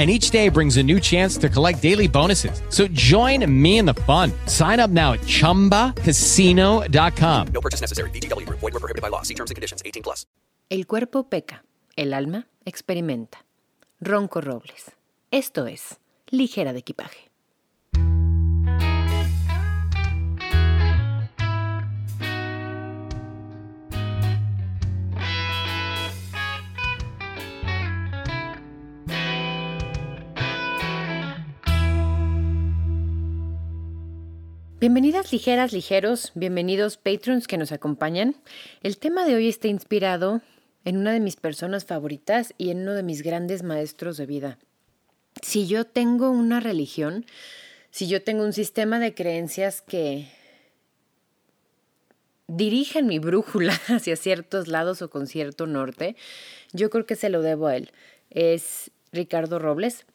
and each day brings a new chance to collect daily bonuses. So join me in the fun. Sign up now at ChumbaCasino.com. No purchase necessary. BGW. Void were prohibited by law. See terms and conditions. 18 plus. El cuerpo peca, el alma experimenta. Ronco Robles. Esto es Ligera de Equipaje. Bienvenidas ligeras, ligeros, bienvenidos patrons que nos acompañan. El tema de hoy está inspirado en una de mis personas favoritas y en uno de mis grandes maestros de vida. Si yo tengo una religión, si yo tengo un sistema de creencias que dirigen mi brújula hacia ciertos lados o con cierto norte, yo creo que se lo debo a él. Es Ricardo Robles,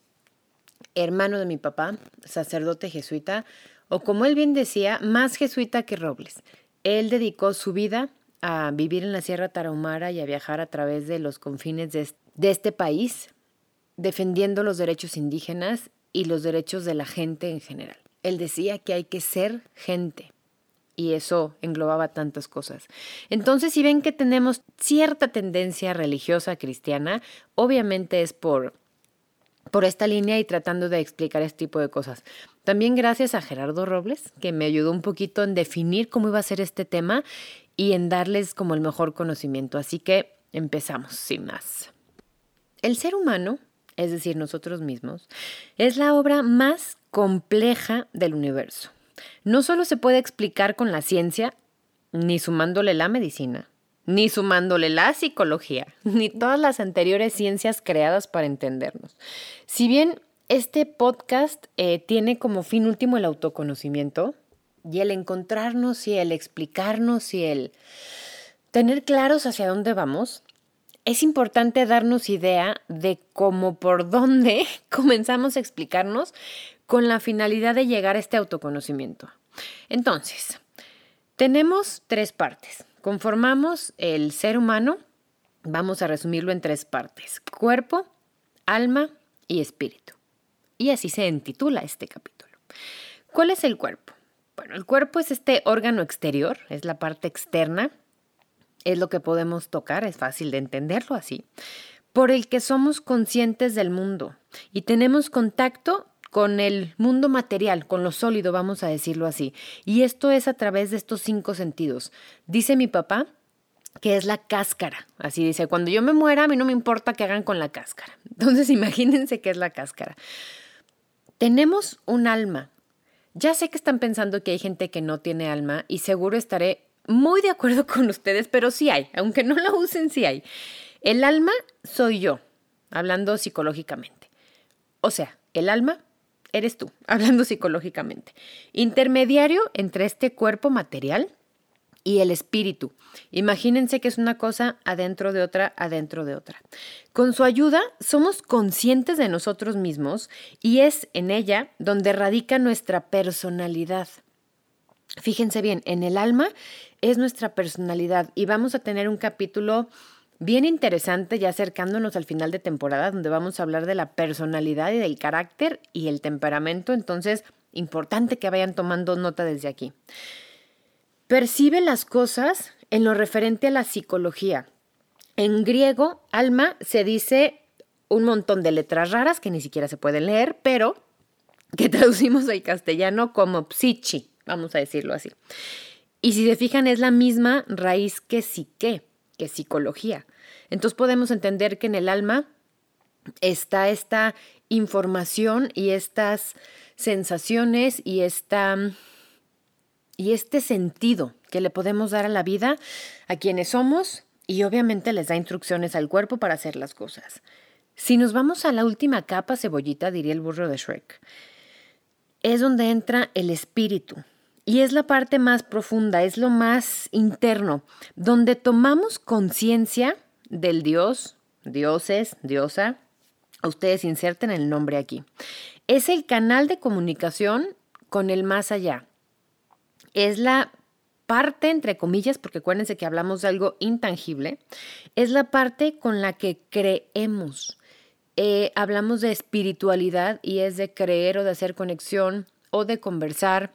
hermano de mi papá, sacerdote jesuita, o como él bien decía, más jesuita que Robles. Él dedicó su vida a vivir en la Sierra Tarahumara y a viajar a través de los confines de, este país, defendiendo los derechos indígenas y los derechos de la gente en general. Él decía que hay que ser gente, y eso englobaba tantas cosas. Entonces, si ven que tenemos cierta tendencia religiosa cristiana, obviamente es por por esta línea y tratando de explicar este tipo de cosas. También gracias a Gerardo Robles, que me ayudó un poquito en definir cómo iba a ser este tema y en darles como el mejor conocimiento. Así que empezamos, sin más. El ser humano, es decir, nosotros mismos, es la obra más compleja del universo. No solo se puede explicar con la ciencia, ni sumándole la medicina, ni sumándole la psicología, ni todas las anteriores ciencias creadas para entendernos. Si bien este podcast eh, tiene como fin último el autoconocimiento y el encontrarnos y el explicarnos y el tener claros hacia dónde vamos, es importante darnos idea de cómo por dónde comenzamos a explicarnos con la finalidad de llegar a este autoconocimiento. Entonces, tenemos tres partes. Conformamos el ser humano, vamos a resumirlo en tres partes, cuerpo, alma y espíritu. Y así se intitula este capítulo. ¿Cuál es el cuerpo? Bueno, el cuerpo es este órgano exterior, es la parte externa, es lo que podemos tocar, es fácil de entenderlo así, por el que somos conscientes del mundo y tenemos contacto con el mundo material, con lo sólido, vamos a decirlo así. Y esto es a través de estos cinco sentidos. Dice mi papá que es la cáscara. Así dice, cuando yo me muera, a mí no me importa que hagan con la cáscara. Entonces imagínense qué es la cáscara. Tenemos un alma. Ya sé que están pensando que hay gente que no tiene alma y seguro estaré muy de acuerdo con ustedes, pero sí hay, aunque no la usen, sí hay. El alma soy yo, hablando psicológicamente. O sea, el alma eres tú, hablando psicológicamente. Intermediario entre este cuerpo material y el espíritu. Imagínense que es una cosa adentro de otra, adentro de otra. Con su ayuda somos conscientes de nosotros mismos y es en ella donde radica nuestra personalidad. Fíjense bien, en el alma es nuestra personalidad y vamos a tener un capítulo Bien interesante ya acercándonos al final de temporada donde vamos a hablar de la personalidad y del carácter y el temperamento, entonces importante que vayan tomando nota desde aquí. Percibe las cosas en lo referente a la psicología. En griego, alma se dice un montón de letras raras que ni siquiera se pueden leer, pero que traducimos al castellano como psichi, vamos a decirlo así. Y si se fijan, es la misma raíz que psique que psicología. Entonces podemos entender que en el alma está esta información y estas sensaciones y esta y este sentido que le podemos dar a la vida a quienes somos y obviamente les da instrucciones al cuerpo para hacer las cosas. Si nos vamos a la última capa cebollita, diría el burro de Shrek, es donde entra el espíritu. Y es la parte más profunda, es lo más interno, donde tomamos conciencia del Dios, dioses, diosa. Ustedes inserten el nombre aquí. Es el canal de comunicación con el más allá. Es la parte, entre comillas, porque acuérdense que hablamos de algo intangible, es la parte con la que creemos. Eh, hablamos de espiritualidad y es de creer o de hacer conexión o de conversar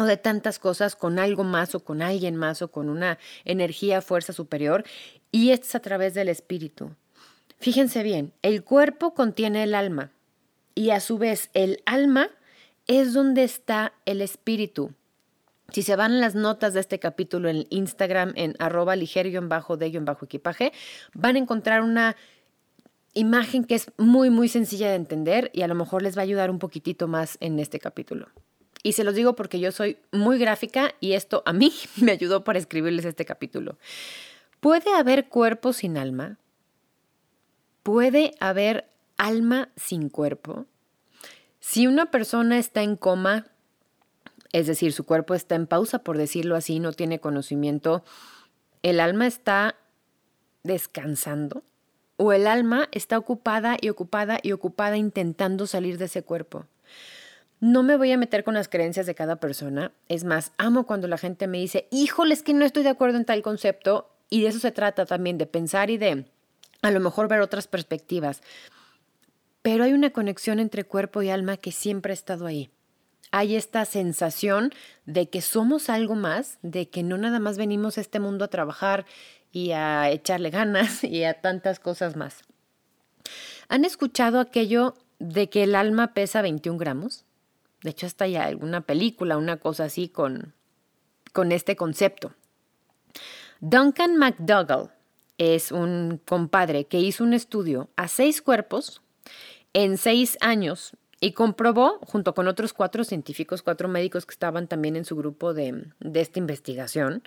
o de tantas cosas con algo más o con alguien más o con una energía, fuerza superior y es a través del espíritu. Fíjense bien, el cuerpo contiene el alma y a su vez el alma es donde está el espíritu. Si se van las notas de este capítulo en Instagram en arroba ligero-de-equipaje, van a encontrar una imagen que es muy, muy sencilla de entender y a lo mejor les va a ayudar un poquitito más en este capítulo. Y se los digo porque yo soy muy gráfica y esto a mí me ayudó para escribirles este capítulo. ¿Puede haber cuerpo sin alma? ¿Puede haber alma sin cuerpo? Si una persona está en coma, es decir, su cuerpo está en pausa, por decirlo así, no tiene conocimiento, ¿el alma está descansando? ¿O el alma está ocupada y ocupada y ocupada intentando salir de ese cuerpo? No me voy a meter con las creencias de cada persona. Es más, amo cuando la gente me dice, híjole, es que no estoy de acuerdo en tal concepto. Y de eso se trata también, de pensar y de a lo mejor ver otras perspectivas. Pero hay una conexión entre cuerpo y alma que siempre ha estado ahí hay esta sensación de que somos algo más, de que no nada más venimos a este mundo a trabajar y a echarle ganas y a tantas cosas más. ¿Han escuchado aquello de que el alma pesa 21 gramos? De hecho, hasta hay alguna película, una cosa así con, con este concepto. Duncan McDougall es un compadre que hizo un estudio a seis cuerpos en seis años y comprobó, junto con otros cuatro científicos, cuatro médicos que estaban también en su grupo de, de, esta investigación,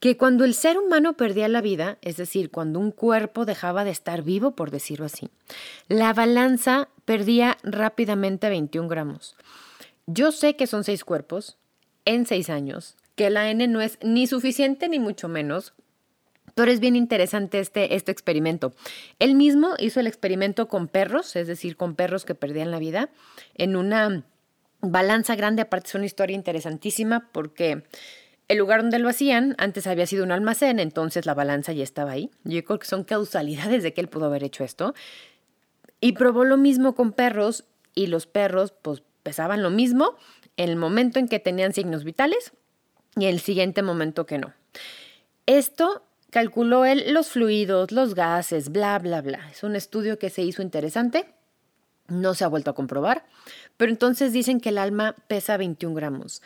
que cuando el ser humano perdía la vida, es decir, cuando un cuerpo dejaba de estar vivo, por decirlo así, la balanza perdía rápidamente 21 gramos. Yo sé que son seis cuerpos en seis años, que la N no es ni suficiente ni mucho menos pero es bien interesante este, este experimento. Él mismo hizo el experimento con perros, es decir, con perros que perdían la vida, en una balanza grande. Aparte es una historia interesantísima porque el lugar donde lo hacían antes había sido un almacén, entonces la balanza ya estaba ahí. Yo creo que son causalidades de que él pudo haber hecho esto. Y probó lo mismo con perros y los perros pues pesaban lo mismo el momento en que tenían signos vitales y el siguiente momento que no. Esto Calculó él los fluidos, los gases, bla, bla, bla. Es un estudio que se hizo interesante. No se ha vuelto a comprobar. Pero entonces dicen que el alma pesa 21 gramos.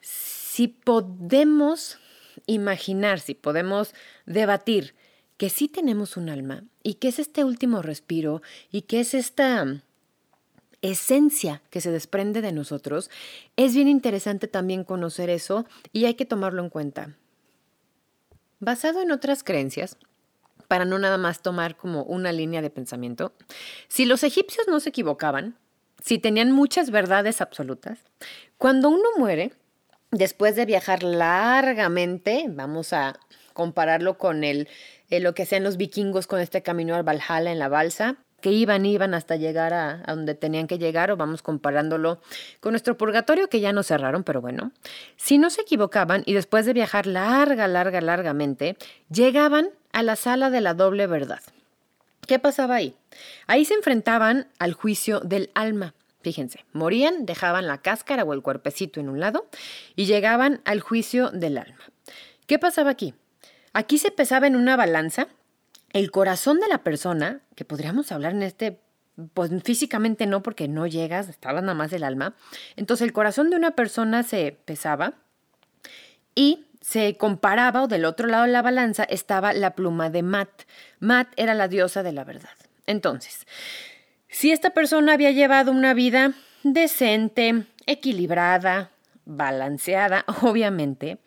Si podemos imaginar, si podemos debatir que sí tenemos un alma y que es este último respiro y que es esta esencia que se desprende de nosotros, es bien interesante también conocer eso y hay que tomarlo en cuenta. Basado en otras creencias, para no nada más tomar como una línea de pensamiento, si los egipcios no se equivocaban, si tenían muchas verdades absolutas, cuando uno muere, después de viajar largamente, vamos a compararlo con el, eh, lo que hacían los vikingos con este camino al Valhalla en la balsa, que iban, iban hasta llegar a, donde tenían que llegar, o vamos comparándolo con nuestro purgatorio, que ya no cerraron, pero bueno, si no se equivocaban y después de viajar larga, larga, largamente, llegaban a la sala de la doble verdad. ¿Qué pasaba ahí? Ahí se enfrentaban al juicio del alma. Fíjense, morían, dejaban la cáscara o el cuerpecito en un lado y llegaban al juicio del alma. ¿Qué pasaba aquí? Aquí se pesaba en una balanza el corazón de la persona, que podríamos hablar en este, pues físicamente no porque no llegas, estaba nada más el alma, entonces el corazón de una persona se pesaba y se comparaba o del otro lado de la balanza estaba la pluma de Mat. Mat era la diosa de la verdad. Entonces, si esta persona había llevado una vida decente, equilibrada, balanceada, obviamente,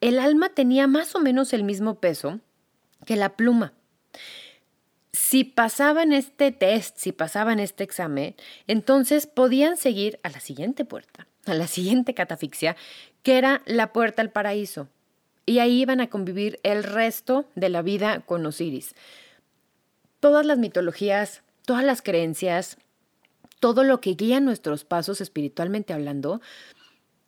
el alma tenía más o menos el mismo peso que la pluma. Si pasaban este test, si pasaban este examen, entonces podían seguir a la siguiente puerta, a la siguiente catafixia, que era la puerta al paraíso. Y ahí iban a convivir el resto de la vida con Osiris. Todas las mitologías, todas las creencias, todo lo que guía nuestros pasos espiritualmente hablando,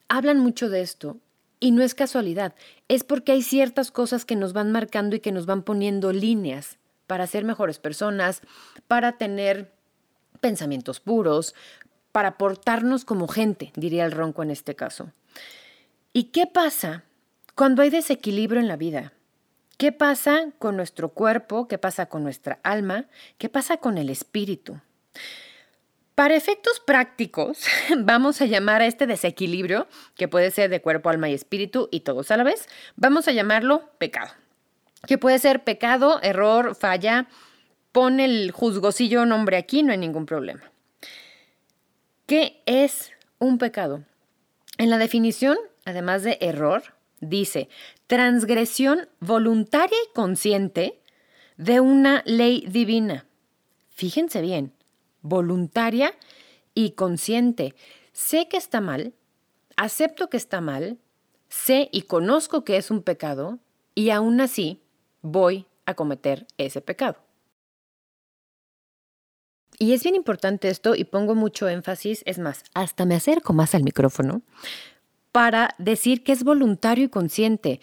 hablan mucho de esto. Y no es casualidad, es porque hay ciertas cosas que nos van marcando y que nos van poniendo líneas para ser mejores personas, para tener pensamientos puros, para portarnos como gente, diría el ronco en este caso. ¿Y qué pasa cuando hay desequilibrio en la vida? ¿Qué pasa con nuestro cuerpo? ¿Qué pasa con nuestra alma? ¿Qué pasa con el espíritu? Para efectos prácticos, vamos a llamar a este desequilibrio, que puede ser de cuerpo, alma y espíritu y todos a la vez, vamos a llamarlo pecado. Que puede ser pecado, error, falla. Pon el juzgocillo nombre aquí, no hay ningún problema. ¿Qué es un pecado? En la definición, además de error, dice transgresión voluntaria y consciente de una ley divina. Fíjense bien, voluntaria y consciente. Sé que está mal, acepto que está mal, sé y conozco que es un pecado y aún así voy a cometer ese pecado. Y es bien importante esto y pongo mucho énfasis, es más, hasta me acerco más al micrófono para decir que es voluntario y consciente.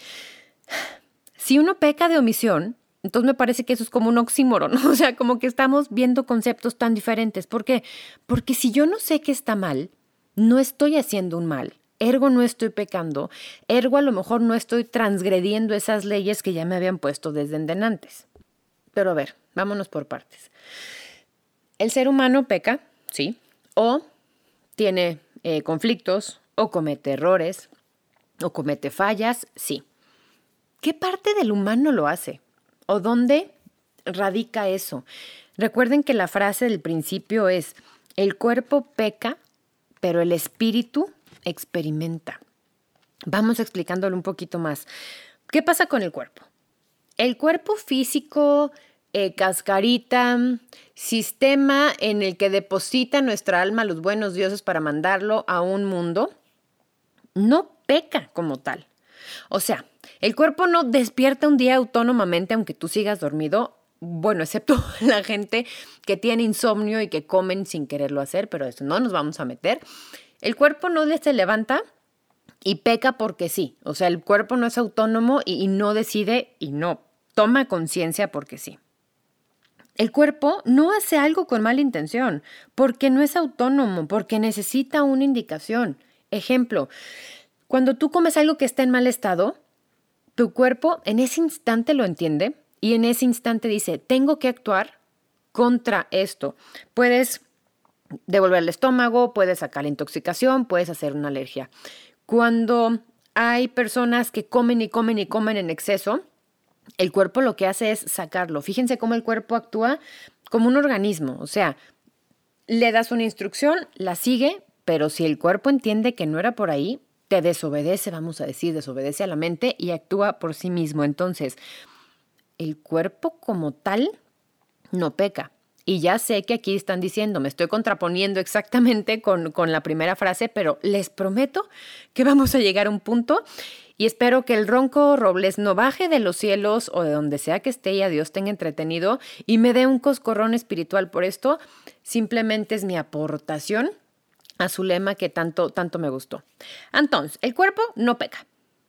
Si uno peca de omisión, entonces me parece que eso es como un oxímoron, ¿no? o sea, como que estamos viendo conceptos tan diferentes. ¿Por qué? Porque si yo no sé que está mal, no estoy haciendo un mal. Ergo no estoy pecando, ergo a lo mejor no estoy transgrediendo esas leyes que ya me habían puesto desde antes. Pero a ver, vámonos por partes. El ser humano peca, sí, o tiene eh, conflictos, o comete errores, o comete fallas, sí. ¿Qué parte del humano lo hace? ¿O dónde radica eso? Recuerden que la frase del principio es, el cuerpo peca, pero el espíritu experimenta. Vamos explicándolo un poquito más. ¿Qué pasa con el cuerpo? El cuerpo físico, eh, cascarita, sistema en el que deposita nuestra alma los buenos dioses para mandarlo a un mundo, no peca como tal. O sea, el cuerpo no despierta un día autónomamente aunque tú sigas dormido. Bueno, excepto la gente que tiene insomnio y que comen sin quererlo hacer, pero eso no nos vamos a meter. El cuerpo no se levanta y peca porque sí. O sea, el cuerpo no es autónomo y, no decide y no toma conciencia porque sí. El cuerpo no hace algo con mala intención, porque no es autónomo, porque necesita una indicación. Ejemplo, cuando tú comes algo que está en mal estado, tu cuerpo en ese instante lo entiende y en ese instante dice, tengo que actuar contra esto. Puedes devolver el estómago, puedes sacar la intoxicación, puedes hacer una alergia. Cuando hay personas que comen y comen y comen en exceso, el cuerpo lo que hace es sacarlo. Fíjense cómo el cuerpo actúa como un organismo, o sea, le das una instrucción, la sigue, pero si el cuerpo entiende que no era por ahí, te desobedece, vamos a decir, desobedece a la mente y actúa por sí mismo. Entonces, el cuerpo como tal no peca. Y ya sé que aquí están diciendo, me estoy contraponiendo exactamente con, con, la primera frase, pero les prometo que vamos a llegar a un punto y espero que el ronco Robles no baje de los cielos o de donde sea que esté y a Dios tenga entretenido y me dé un coscorrón espiritual por esto. Simplemente es mi aportación a su lema que tanto, tanto me gustó. Entonces, el cuerpo no peca,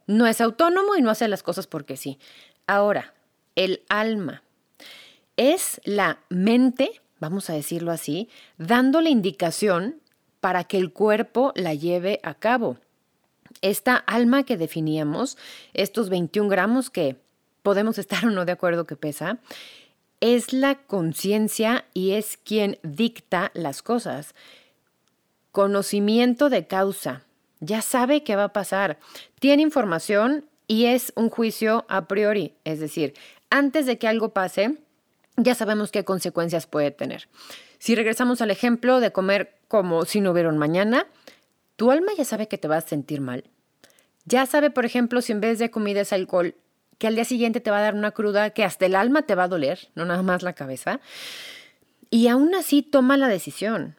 no es autónomo y no hace las cosas porque sí. Ahora, el alma es la mente, vamos a decirlo así, dándole indicación para que el cuerpo la lleve a cabo. Esta alma que definíamos, estos 21 gramos que podemos estar o no de acuerdo que pesa, es la conciencia y es quien dicta las cosas. Conocimiento de causa. Ya sabe qué va a pasar. Tiene información y es un juicio a priori, es decir, antes de que algo pase, ya sabemos qué consecuencias puede tener. Si regresamos al ejemplo de comer como si no hubiera un mañana, tu alma ya sabe que te vas a sentir mal. Ya sabe, por ejemplo, si en vez de comida es alcohol, que al día siguiente te va a dar una cruda que hasta el alma te va a doler, no nada más la cabeza. Y aún así toma la decisión.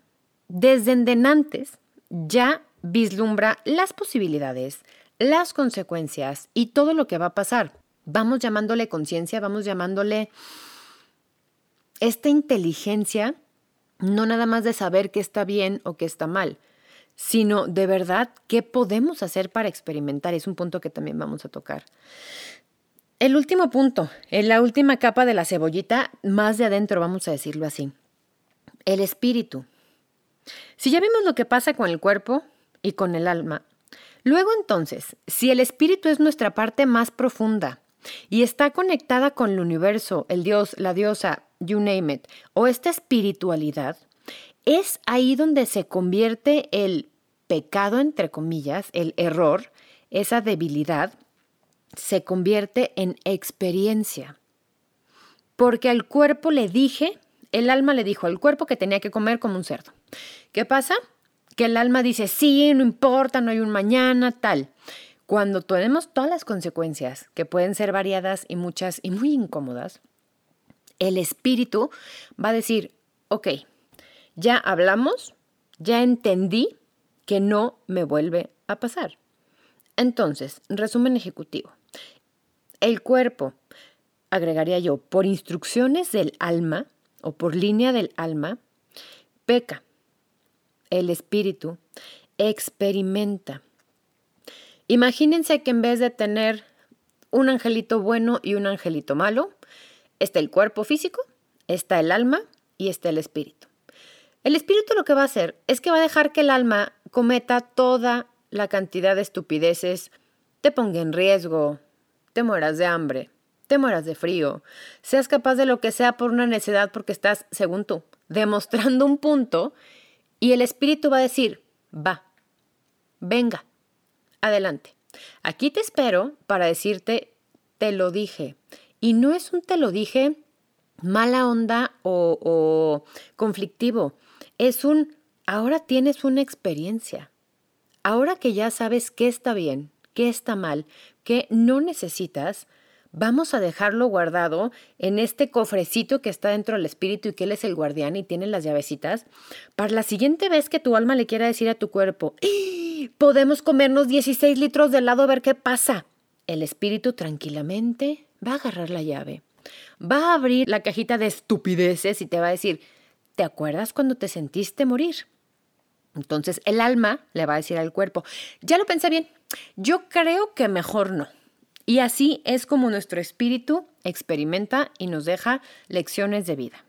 Desde endenantes ya vislumbra las posibilidades, las consecuencias y todo lo que va a pasar. Vamos llamándole conciencia, vamos llamándole esta inteligencia, no nada más de saber qué está bien o qué está mal, sino de verdad qué podemos hacer para experimentar. Es un punto que también vamos a tocar. El último punto, en la última capa de la cebollita, más de adentro, vamos a decirlo así. El espíritu. Si ya vimos lo que pasa con el cuerpo y con el alma, luego entonces, si el espíritu es nuestra parte más profunda y está conectada con el universo, el dios, la diosa, you name it, o esta espiritualidad, es ahí donde se convierte el pecado, entre comillas, el error, esa debilidad, se convierte en experiencia. Porque al cuerpo le dije, el alma le dijo al cuerpo que tenía que comer como un cerdo. ¿Qué pasa? Que el alma dice, sí, no importa, no hay un mañana, tal. Cuando tenemos todas las consecuencias, que pueden ser variadas y muchas y muy incómodas, el espíritu va a decir, ok, ya hablamos, ya entendí que no me vuelve a pasar. Entonces, resumen ejecutivo. El cuerpo, agregaría yo, por instrucciones del alma o por línea del alma, peca. El espíritu experimenta. Imagínense que en vez de tener un angelito bueno y un angelito malo, está el cuerpo físico, está el alma y está el espíritu. El espíritu lo que va a hacer es que va a dejar que el alma cometa toda la cantidad de estupideces, te ponga en riesgo, te mueras de hambre, te mueras de frío, seas capaz de lo que sea por una necedad porque estás, según tú, demostrando un punto y el espíritu va a decir, va, venga, adelante. Aquí te espero para decirte, te lo dije. Y no es un te lo dije mala onda o, conflictivo, es un, ahora tienes una experiencia. Ahora que ya sabes qué está bien, qué está mal, qué no necesitas, vamos a dejarlo guardado en este cofrecito que está dentro del espíritu y que él es el guardián y tiene las llavecitas, para la siguiente vez que tu alma le quiera decir a tu cuerpo, ¡Ah! podemos comernos 16 litros de helado a ver qué pasa. El espíritu tranquilamente va a agarrar la llave, va a abrir la cajita de estupideces y te va a decir, ¿te acuerdas cuando te sentiste morir? Entonces el alma le va a decir al cuerpo, ya lo pensé bien, yo creo que mejor no. Y así es como nuestro espíritu experimenta y nos deja lecciones de vida.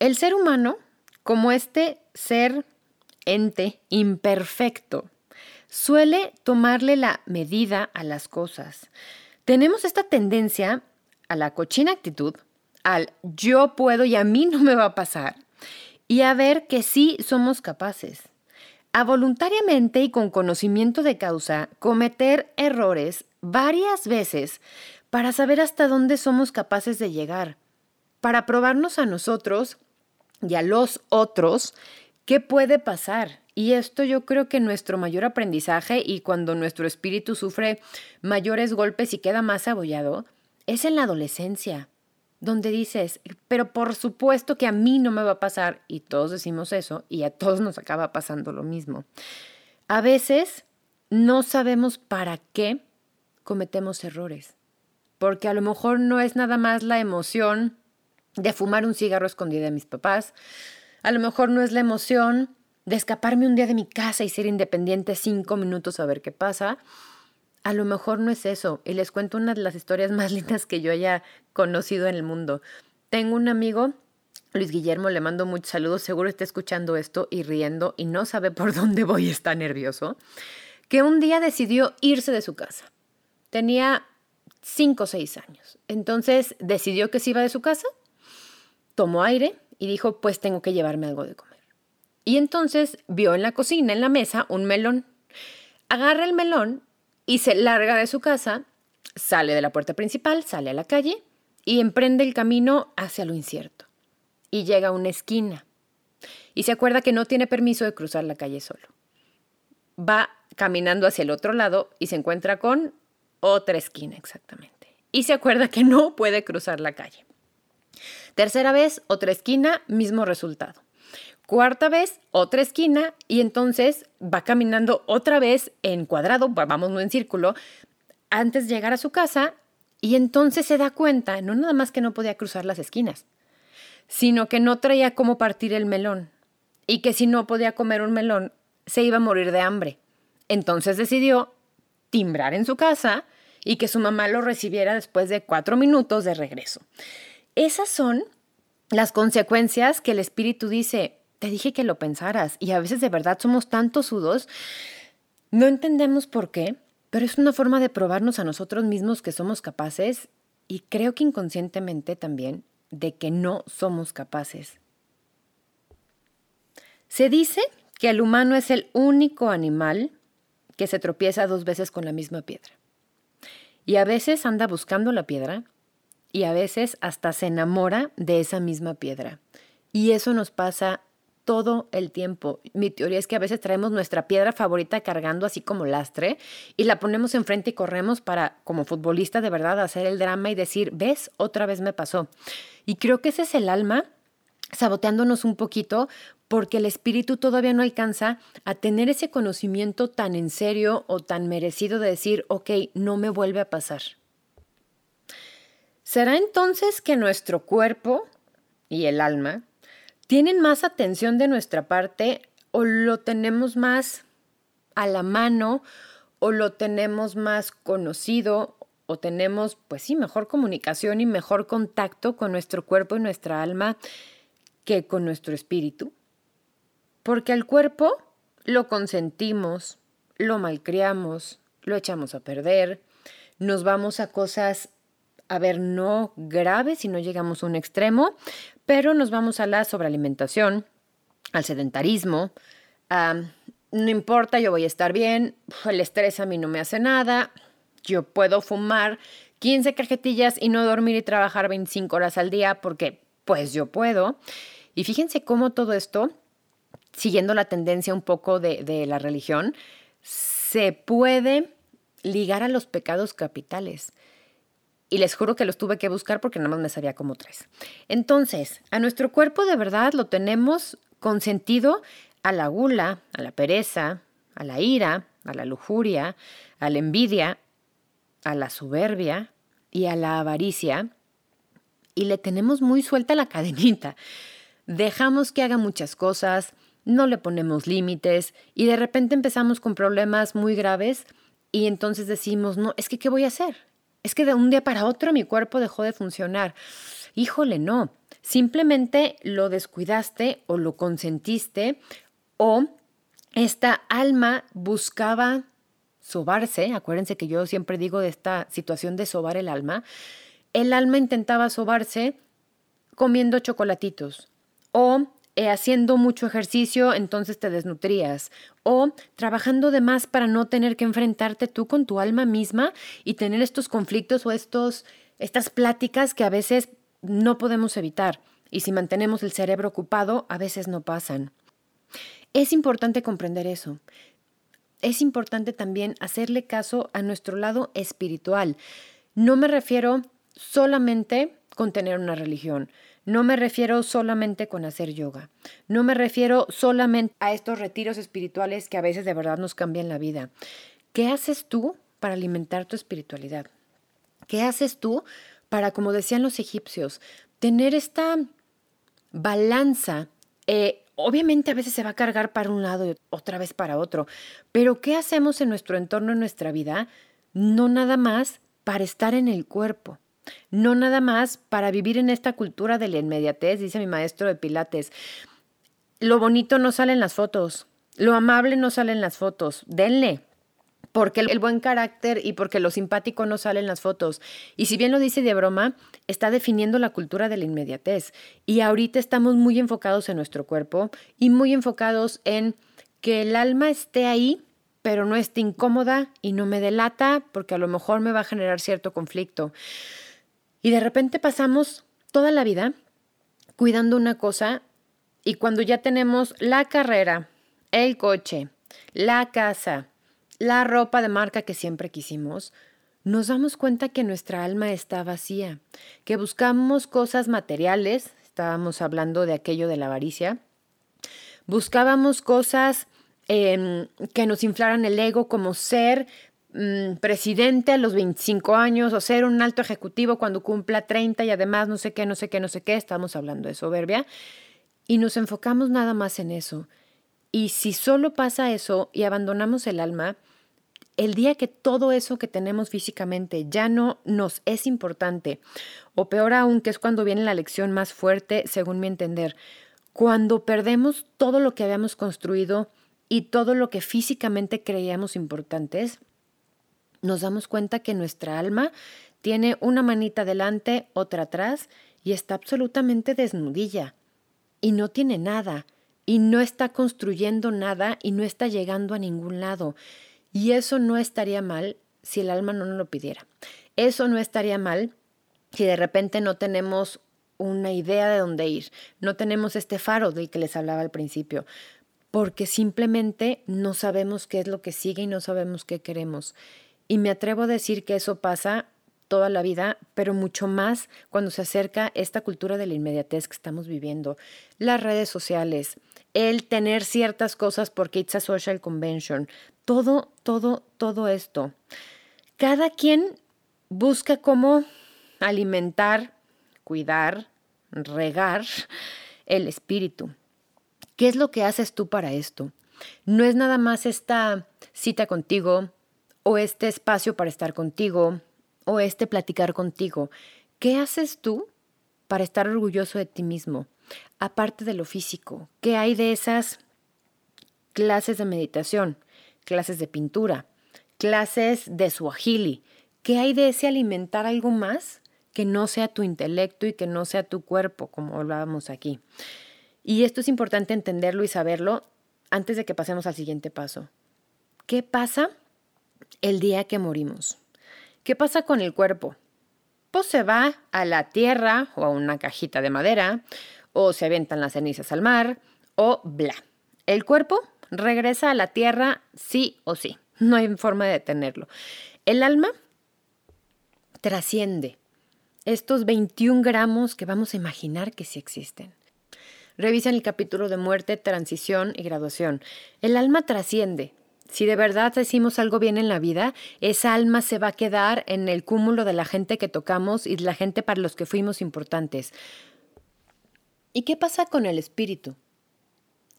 El ser humano, como este ser ente imperfecto, suele tomarle la medida a las cosas. Tenemos esta tendencia a la cochina actitud, al yo puedo y a mí no me va a pasar, y a ver que sí somos capaces. A voluntariamente y con conocimiento de causa, cometer errores varias veces para saber hasta dónde somos capaces de llegar, para probarnos a nosotros y a los otros qué puede pasar. Y esto yo creo que nuestro mayor aprendizaje y cuando nuestro espíritu sufre mayores golpes y queda más abollado, es en la adolescencia donde dices, pero por supuesto que a mí no me va a pasar, y todos decimos eso, y a todos nos acaba pasando lo mismo. A veces no sabemos para qué cometemos errores, porque a lo mejor no es nada más la emoción de fumar un cigarro escondido de mis papás, a lo mejor no es la emoción de escaparme un día de mi casa y ser independiente cinco minutos a ver qué pasa, a lo mejor no es eso. Y les cuento una de las historias más lindas que yo haya conocido en el mundo. Tengo un amigo, Luis Guillermo, le mando muchos saludos, seguro está escuchando esto y riendo y no sabe por dónde voy, está nervioso, que un día decidió irse de su casa. Tenía cinco o seis años. Entonces decidió que se iba de su casa, tomó aire y dijo, pues tengo que llevarme algo de comer. Y entonces vio en la cocina, en la mesa, un melón. Agarra el melón y se larga de su casa, sale de la puerta principal, sale a la calle y emprende el camino hacia lo incierto. Y llega a una esquina y se acuerda que no tiene permiso de cruzar la calle solo. Va caminando hacia el otro lado y se encuentra con otra esquina exactamente. Y se acuerda que no puede cruzar la calle. Tercera vez, otra esquina, mismo resultado. Cuarta vez, otra esquina y entonces va caminando otra vez en cuadrado, vamos en círculo, antes de llegar a su casa y entonces se da cuenta, no nada más que no podía cruzar las esquinas, sino que no traía cómo partir el melón y que si no podía comer un melón se iba a morir de hambre. Entonces decidió timbrar en su casa y que su mamá lo recibiera después de cuatro minutos de regreso. Esas son las consecuencias que el espíritu dice, te dije que lo pensaras y a veces de verdad somos tantos sudos, no entendemos por qué, pero es una forma de probarnos a nosotros mismos que somos capaces y creo que inconscientemente también de que no somos capaces. Se dice que el humano es el único animal que se tropieza dos veces con la misma piedra. Y a veces anda buscando la piedra y a veces hasta se enamora de esa misma piedra. Y eso nos pasa todo el tiempo. Mi teoría es que a veces traemos nuestra piedra favorita cargando así como lastre y la ponemos enfrente y corremos para, como futbolista de verdad, hacer el drama y decir, ves, otra vez me pasó. Y creo que ese es el alma saboteándonos un poquito porque el espíritu todavía no alcanza a tener ese conocimiento tan en serio o tan merecido de decir, ok, no me vuelve a pasar. ¿Será entonces que nuestro cuerpo y el alma tienen más atención de nuestra parte o lo tenemos más a la mano o lo tenemos más conocido o tenemos, pues sí, mejor comunicación y mejor contacto con nuestro cuerpo y nuestra alma que con nuestro espíritu? Porque al cuerpo lo consentimos, lo malcriamos, lo echamos a perder, nos vamos a cosas, a ver, no graves si no llegamos a un extremo, pero nos vamos a la sobrealimentación, al sedentarismo, no importa, yo voy a estar bien, el estrés a mí no me hace nada, yo puedo fumar 15 cajetillas y no dormir y trabajar 25 horas al día porque pues yo puedo. Y fíjense cómo todo esto, siguiendo la tendencia un poco de, de la religión, se puede ligar a los pecados capitales. Y les juro que los tuve que buscar porque nada más me sabía como tres. Entonces, a nuestro cuerpo de verdad lo tenemos consentido a la gula, a la pereza, a la ira, a la lujuria, a la envidia, a la soberbia y a la avaricia. Y le tenemos muy suelta la cadenita dejamos que haga muchas cosas, no le ponemos límites y de repente empezamos con problemas muy graves y entonces decimos, no, es que ¿qué voy a hacer? Es que de un día para otro mi cuerpo dejó de funcionar. Híjole, no. Simplemente lo descuidaste o lo consentiste o esta alma buscaba sobarse. Acuérdense que yo siempre digo de esta situación de sobar el alma. El alma intentaba sobarse comiendo chocolatitos, o eh, haciendo mucho ejercicio, entonces te desnutrías, o trabajando de más para no tener que enfrentarte tú con tu alma misma y tener estos conflictos o estos, estas pláticas que a veces no podemos evitar. Y si mantenemos el cerebro ocupado, a veces no pasan. Es importante comprender eso. Es importante también hacerle caso a nuestro lado espiritual. No me refiero solamente con tener una religión. No me refiero solamente con hacer yoga. No me refiero solamente a estos retiros espirituales que a veces de verdad nos cambian la vida. ¿Qué haces tú para alimentar tu espiritualidad? ¿Qué haces tú para, como decían los egipcios, tener esta balanza? Eh, obviamente a veces se va a cargar para un lado y otra vez para otro, pero ¿qué hacemos en nuestro entorno, en nuestra vida? No nada más para estar en el cuerpo. No nada más para vivir en esta cultura de la inmediatez, dice mi maestro de Pilates. Lo bonito no sale en las fotos, lo amable no sale en las fotos. Denle, porque el buen carácter y porque lo simpático no sale en las fotos. Y si bien lo dice de broma, está definiendo la cultura de la inmediatez. Y ahorita estamos muy enfocados en nuestro cuerpo y muy enfocados en que el alma esté ahí pero no esté incómoda y no me delata porque a lo mejor me va a generar cierto conflicto. Y de repente pasamos toda la vida cuidando una cosa y cuando ya tenemos la carrera, el coche, la casa, la ropa de marca que siempre quisimos, nos damos cuenta que nuestra alma está vacía, que buscamos cosas materiales, estábamos hablando de aquello de la avaricia, buscábamos cosas em, que nos inflaran el ego como ser mm, presidente a los 25 años o ser un alto ejecutivo cuando cumpla 30 y además no sé qué, no sé qué, no sé qué, estamos hablando de soberbia y nos enfocamos nada más en eso. Y si solo pasa eso y abandonamos el alma, el día que todo eso que tenemos físicamente ya no nos es importante, o peor aún, que es cuando viene la lección más fuerte, según mi entender, cuando perdemos todo lo que habíamos construido y todo lo que físicamente creíamos importantes, nos damos cuenta que nuestra alma tiene una manita adelante, otra atrás, y está absolutamente desnudilla, y no tiene nada y no está construyendo nada y no está llegando a ningún lado. Y eso no estaría mal si el alma no nos lo pidiera. Eso no estaría mal si de repente no tenemos una idea de dónde ir, no tenemos este faro del que les hablaba al principio, porque simplemente no sabemos qué es lo que sigue y no sabemos qué queremos. Y me atrevo a decir que eso pasa toda la vida, pero mucho más cuando se acerca esta cultura de la inmediatez que estamos viviendo. Las redes sociales, el tener ciertas cosas porque it's a social convention, todo, todo, todo esto. Cada quien busca cómo alimentar, cuidar, regar el espíritu. ¿Qué es lo que haces tú para esto? No es nada más esta cita contigo o este espacio para estar contigo o este platicar contigo. ¿Qué haces tú para estar orgulloso de ti mismo? aparte de lo físico? ¿Qué hay de esas clases de meditación, clases de pintura, clases de suajili? ¿Qué hay de ese alimentar algo más que no sea tu intelecto y que no sea tu cuerpo, como hablábamos aquí? Y esto es importante entenderlo y saberlo antes de que pasemos al siguiente paso. ¿Qué pasa el día que morimos? ¿Qué pasa con el cuerpo? Pues se va a la tierra o a una cajita de madera o se avientan las cenizas al mar, o bla. El cuerpo regresa a la tierra sí o sí. No hay forma de detenerlo. El alma trasciende estos 21 gramos que vamos a imaginar que sí existen. Revisen el capítulo de muerte, transición y graduación. El alma trasciende. Si de verdad decimos algo bien en la vida, esa alma se va a quedar en el cúmulo de la gente que tocamos y la gente para los que fuimos importantes. ¿Y qué pasa con el espíritu?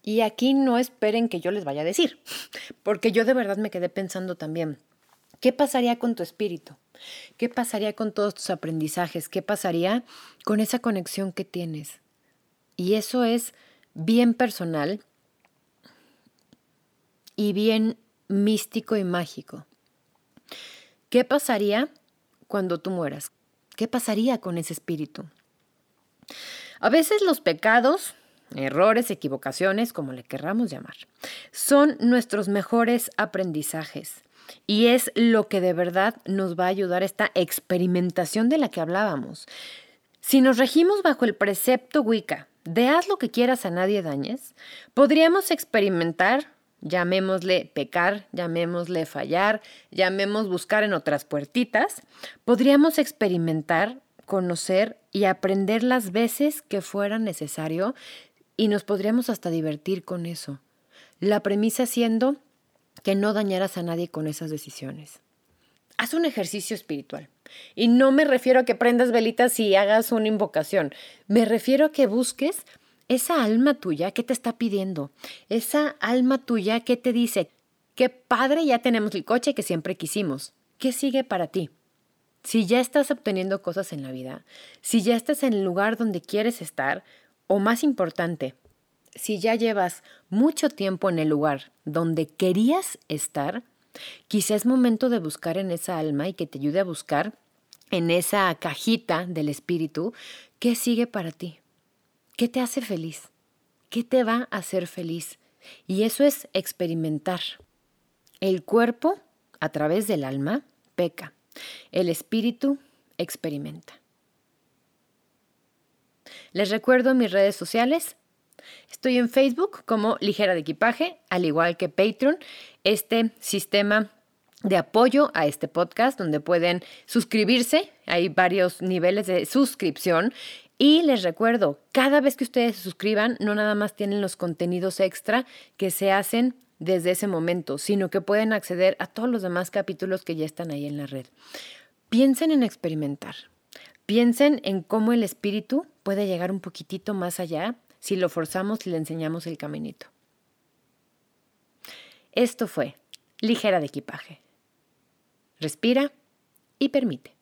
Y aquí no esperen que yo les vaya a decir, porque yo de verdad me quedé pensando también, ¿qué pasaría con tu espíritu? ¿Qué pasaría con todos tus aprendizajes? ¿Qué pasaría con esa conexión que tienes? Y eso es bien personal y bien místico y mágico. ¿Qué pasaría cuando tú mueras? ¿Qué pasaría con ese espíritu? A veces los pecados, errores, equivocaciones, como le querramos llamar, son nuestros mejores aprendizajes. Y es lo que de verdad nos va a ayudar esta experimentación de la que hablábamos. Si nos regimos bajo el precepto Wicca de haz lo que quieras a nadie dañes, podríamos experimentar, llamémosle pecar, llamémosle fallar, llamemos buscar en otras puertitas, podríamos experimentar conocer y aprender las veces que fuera necesario y nos podríamos hasta divertir con eso. La premisa siendo que no dañaras a nadie con esas decisiones. Haz un ejercicio espiritual. Y no me refiero a que prendas velitas y hagas una invocación. Me refiero a que busques esa alma tuya que te está pidiendo. Esa alma tuya que te dice, qué padre ya tenemos el coche que siempre quisimos. ¿Qué sigue para ti? Si ya estás obteniendo cosas en la vida, si ya estás en el lugar donde quieres estar, o más importante, si ya llevas mucho tiempo en el lugar donde querías estar, quizá es momento de buscar en esa alma y que te ayude a buscar en esa cajita del espíritu qué sigue para ti, qué te hace feliz, qué te va a hacer feliz. Y eso es experimentar. El cuerpo, a través del alma, peca. El espíritu experimenta. Les recuerdo mis redes sociales. Estoy en Facebook como Ligera de Equipaje, al igual que Patreon, este sistema de apoyo a este podcast donde pueden suscribirse. Hay varios niveles de suscripción. Y les recuerdo, cada vez que ustedes se suscriban, no nada más tienen los contenidos extra que se hacen desde ese momento, sino que pueden acceder a todos los demás capítulos que ya están ahí en la red. Piensen en experimentar. Piensen en cómo el espíritu puede llegar un poquitito más allá si lo forzamos y le enseñamos el caminito. Esto fue Ligera de Equipaje. Respira y permite.